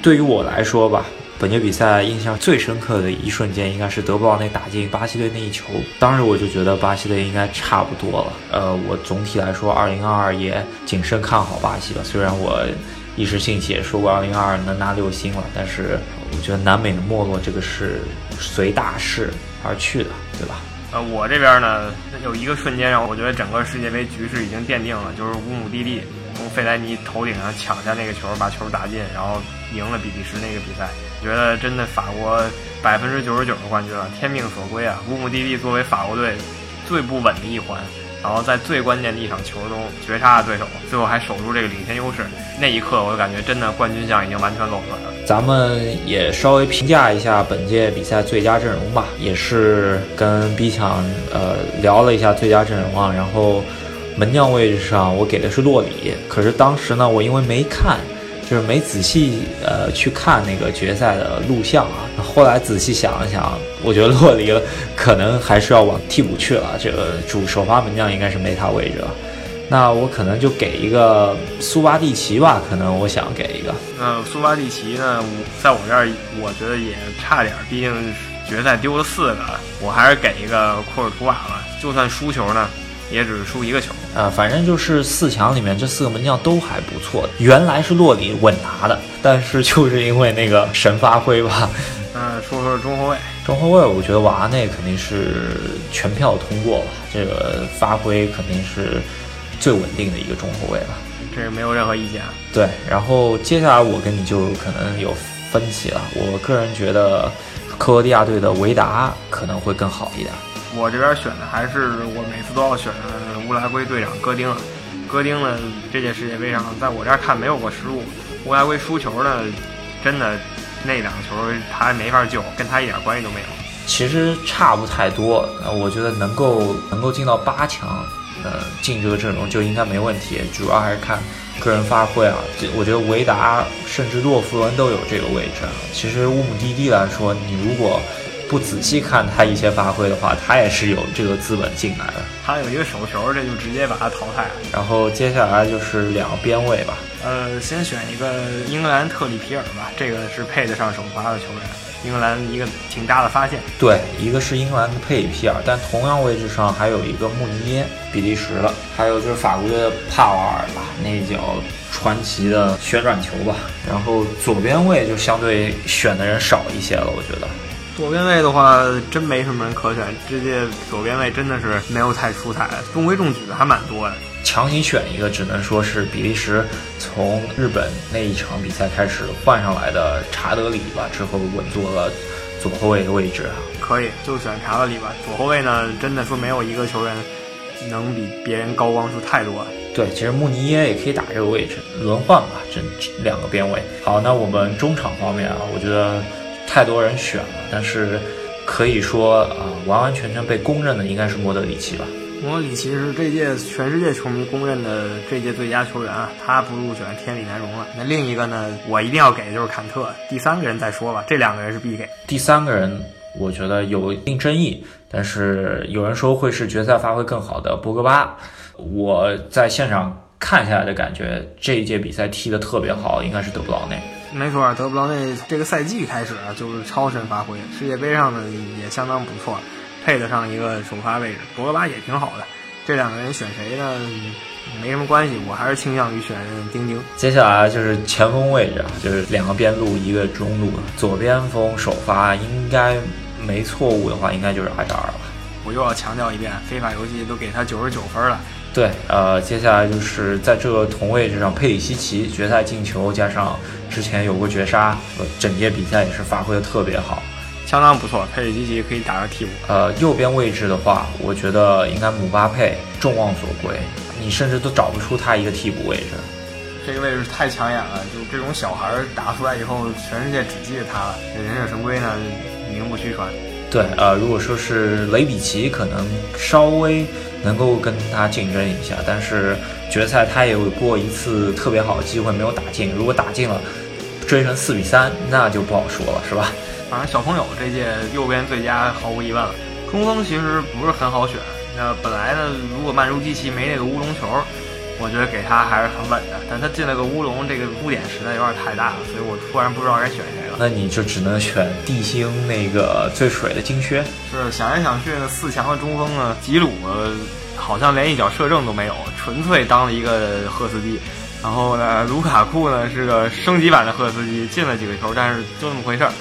对于我来说吧，本届比赛印象最深刻的一瞬间，应该是德布劳内打进巴西队那一球。当时我就觉得巴西队应该差不多了。呃，我总体来说，二零二二也谨慎看好巴西吧。虽然我一时兴起也说过二零二二能拿六星了，但是我觉得南美的没落这个是随大势而去的，对吧？呃，我这边呢有一个瞬间让我觉得整个世界杯局势已经奠定了，就是乌姆蒂蒂从费莱尼头顶上抢下那个球，把球打进，然后赢了比利时那个比赛。觉得真的法国百分之九十九的冠军了，天命所归啊！乌姆蒂蒂作为法国队最不稳的一环。然后在最关键的一场球中绝杀了对手，最后还守住这个领先优势。那一刻，我就感觉真的冠军相已经完全走出来了。咱们也稍微评价一下本届比赛最佳阵容吧，也是跟 B 强呃聊了一下最佳阵容啊。然后门将位置上我给的是洛里，可是当时呢，我因为没看。就是没仔细呃去看那个决赛的录像啊，后来仔细想了想，我觉得洛里可能还是要往替补去了。这个主首发门将应该是没他位置了，那我可能就给一个苏巴蒂奇吧，可能我想给一个。那苏巴蒂奇呢，在我这儿我觉得也差点，毕竟决赛丢了四个，我还是给一个库尔图瓦吧。就算输球呢。也只是输一个球呃，反正就是四强里面这四个门将都还不错。原来是洛里稳拿的，但是就是因为那个神发挥吧。嗯，说说中后卫，中后卫我觉得瓦内肯定是全票通过吧，这个发挥肯定是最稳定的一个中后卫了，这是没有任何意见。对，然后接下来我跟你就可能有分歧了，我个人觉得克罗地亚队的维达可能会更好一点。我这边选的还是我每次都要选的乌拉圭队长戈丁，戈丁呢这届世界杯上在我这儿看没有过失误，乌拉圭输球呢，真的那两个球他没法救，跟他一点关系都没有。其实差不太多，我觉得能够能够进到八强，呃，进这个阵容就应该没问题，主要还是看个人发挥啊。我觉得维达甚至洛夫伦都有这个位置。其实乌姆蒂蒂来说，你如果不仔细看他一些发挥的话，他也是有这个资本进来的。他有一个手球，这就直接把他淘汰了。然后接下来就是两个边位吧。呃，先选一个英格兰特里皮尔吧，这个是配得上首发的球员。英格兰一个挺大的发现。对，一个是英格兰的佩里皮尔，但同样位置上还有一个穆尼耶，比利时的，还有就是法国队的帕瓦尔吧，那一脚传奇的旋转球吧。然后左边位就相对选的人少一些了，我觉得。左边位的话，真没什么人可选。这届左边位真的是没有太出彩，中规中矩的还蛮多的。强行选一个，只能说是比利时从日本那一场比赛开始换上来的查德里吧，之后稳坐了左后卫的位置。可以，就选查德里吧。左后卫呢，真的说没有一个球员能比别人高光出太多。对，其实穆尼耶也可以打这个位置，轮换吧，这两个边位。好，那我们中场方面啊，我觉得。太多人选了，但是可以说啊，完完全全被公认的应该是莫德里奇吧。莫德里奇是这届全世界球迷公认的这届最佳球员啊，他不入选天理难容了。那另一个呢，我一定要给的就是坎特。第三个人再说吧，这两个人是必给。第三个人我觉得有一定争议，但是有人说会是决赛发挥更好的博格巴。我在现场看下来的感觉，这一届比赛踢得特别好，应该是德布劳内。没错，德布劳内这个赛季开始啊就是超神发挥，世界杯上呢也相当不错，配得上一个首发位置。博格巴也挺好的，这两个人选谁呢？没什么关系，我还是倾向于选丁丁。接下来就是前锋位置啊，就是两个边路，一个中路。左边锋首发应该没错误的话，应该就是阿扎尔了。我又要强调一遍，非法游戏都给他九十九分了。对，呃，接下来就是在这个同位置上，佩里西奇决赛进球，加上之前有过绝杀，整届比赛也是发挥的特别好，相当不错。佩里西奇可以打个替补。呃，右边位置的话，我觉得应该姆巴佩众望所归，你甚至都找不出他一个替补位置。这个位置太抢眼了，就这种小孩打出来以后，全世界只记得他了。这忍者神龟呢，名不虚传。对，呃，如果说是雷比奇，可能稍微能够跟他竞争一下，但是决赛他也有过一次特别好的机会没有打进，如果打进了，追成四比三，那就不好说了，是吧？反正小朋友这届右边最佳毫无疑问了，中锋其实不是很好选。那本来呢，如果曼朱基奇没那个乌龙球，我觉得给他还是很稳的。但他进了个乌龙，这个污点实在有点太大了，所以我突然不知道该选谁了。那你就只能选地星那个最水的金靴。是想来想去呢，四强的中锋呢，吉鲁好像连一脚射正都没有，纯粹当了一个赫斯基。然后呢，卢卡库呢是个升级版的赫斯基，进了几个球，但是就那么回事儿。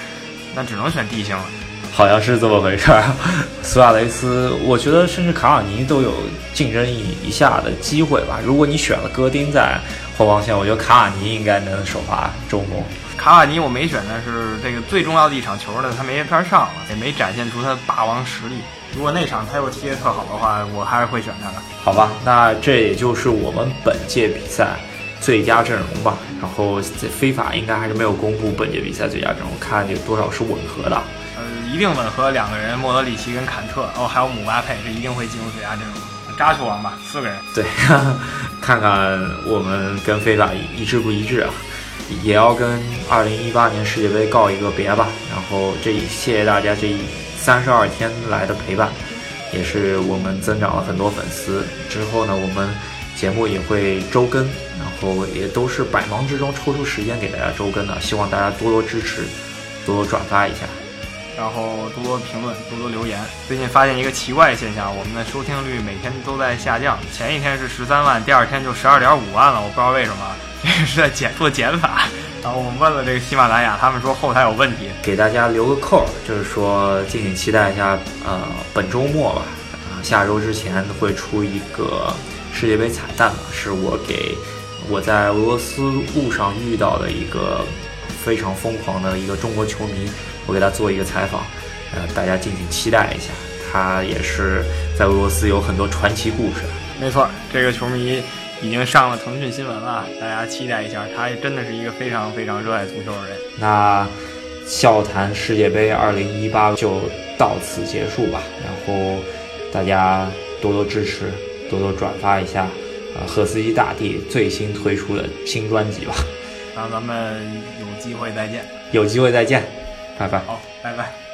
那只能选地星了。好像是这么回事儿。苏亚雷斯，我觉得甚至卡瓦尼都有竞争一一下的机会吧。如果你选了戈丁在后防线，我觉得卡瓦尼应该能首发中锋。卡瓦尼我没选但是这个最重要的一场球呢，他没法上了，也没展现出他的霸王实力。如果那场他又踢得特好的话，我还是会选他的。好吧，那这也就是我们本届比赛最佳阵容吧。然后非法应该还是没有公布本届比赛最佳阵容，看有多少是吻合的。呃，一定吻合两个人，莫德里奇跟坎特，哦，还有姆巴佩，是一定会进入最佳阵容。扎球王吧，四个人。对，看看我们跟非法一致不一致啊？也要跟二零一八年世界杯告一个别吧。然后这谢谢大家这三十二天来的陪伴，也是我们增长了很多粉丝。之后呢，我们节目也会周更，然后也都是百忙之中抽出时间给大家周更的。希望大家多多支持，多多转发一下。然后多多评论，多多留言。最近发现一个奇怪的现象，我们的收听率每天都在下降。前一天是十三万，第二天就十二点五万了，我不知道为什么，这是在减做减法。然后我们问了这个喜马拉雅，他们说后台有问题。给大家留个扣，就是说敬请期待一下，呃，本周末吧，啊，下周之前会出一个世界杯彩蛋吧，是我给我在俄罗斯路上遇到的一个非常疯狂的一个中国球迷。我给他做一个采访，呃，大家敬请期待一下。他也是在俄罗斯有很多传奇故事。没错，这个球迷已经上了腾讯新闻了，大家期待一下。他真的是一个非常非常热爱足球的人。那笑谈世界杯二零一八就到此结束吧。然后大家多多支持，多多转发一下，呃，赫斯基大帝最新推出的新专辑吧。那咱们有机会再见。有机会再见。拜拜。好，拜拜。